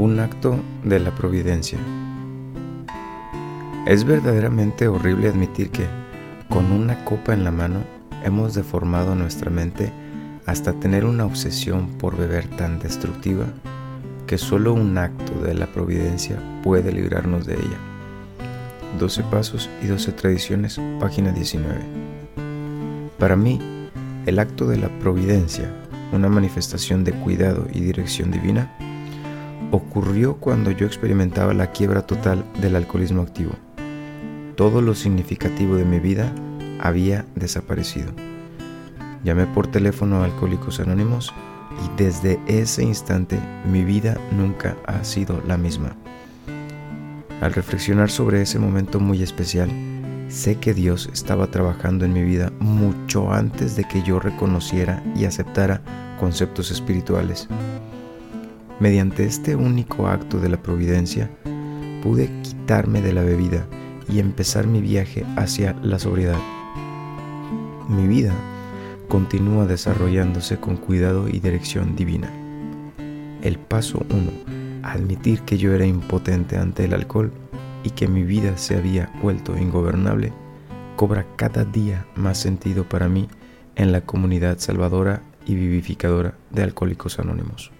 Un acto de la providencia. Es verdaderamente horrible admitir que, con una copa en la mano, hemos deformado nuestra mente hasta tener una obsesión por beber tan destructiva que solo un acto de la providencia puede librarnos de ella. 12 Pasos y 12 Tradiciones, página 19. Para mí, el acto de la providencia, una manifestación de cuidado y dirección divina, ocurrió cuando yo experimentaba la quiebra total del alcoholismo activo. Todo lo significativo de mi vida había desaparecido. Llamé por teléfono a Alcohólicos Anónimos y desde ese instante mi vida nunca ha sido la misma. Al reflexionar sobre ese momento muy especial, sé que Dios estaba trabajando en mi vida mucho antes de que yo reconociera y aceptara conceptos espirituales. Mediante este único acto de la providencia, pude quitarme de la bebida y empezar mi viaje hacia la sobriedad. Mi vida continúa desarrollándose con cuidado y dirección divina. El paso 1 admitir que yo era impotente ante el alcohol y que mi vida se había vuelto ingobernable, cobra cada día más sentido para mí en la comunidad salvadora y vivificadora de Alcohólicos Anónimos.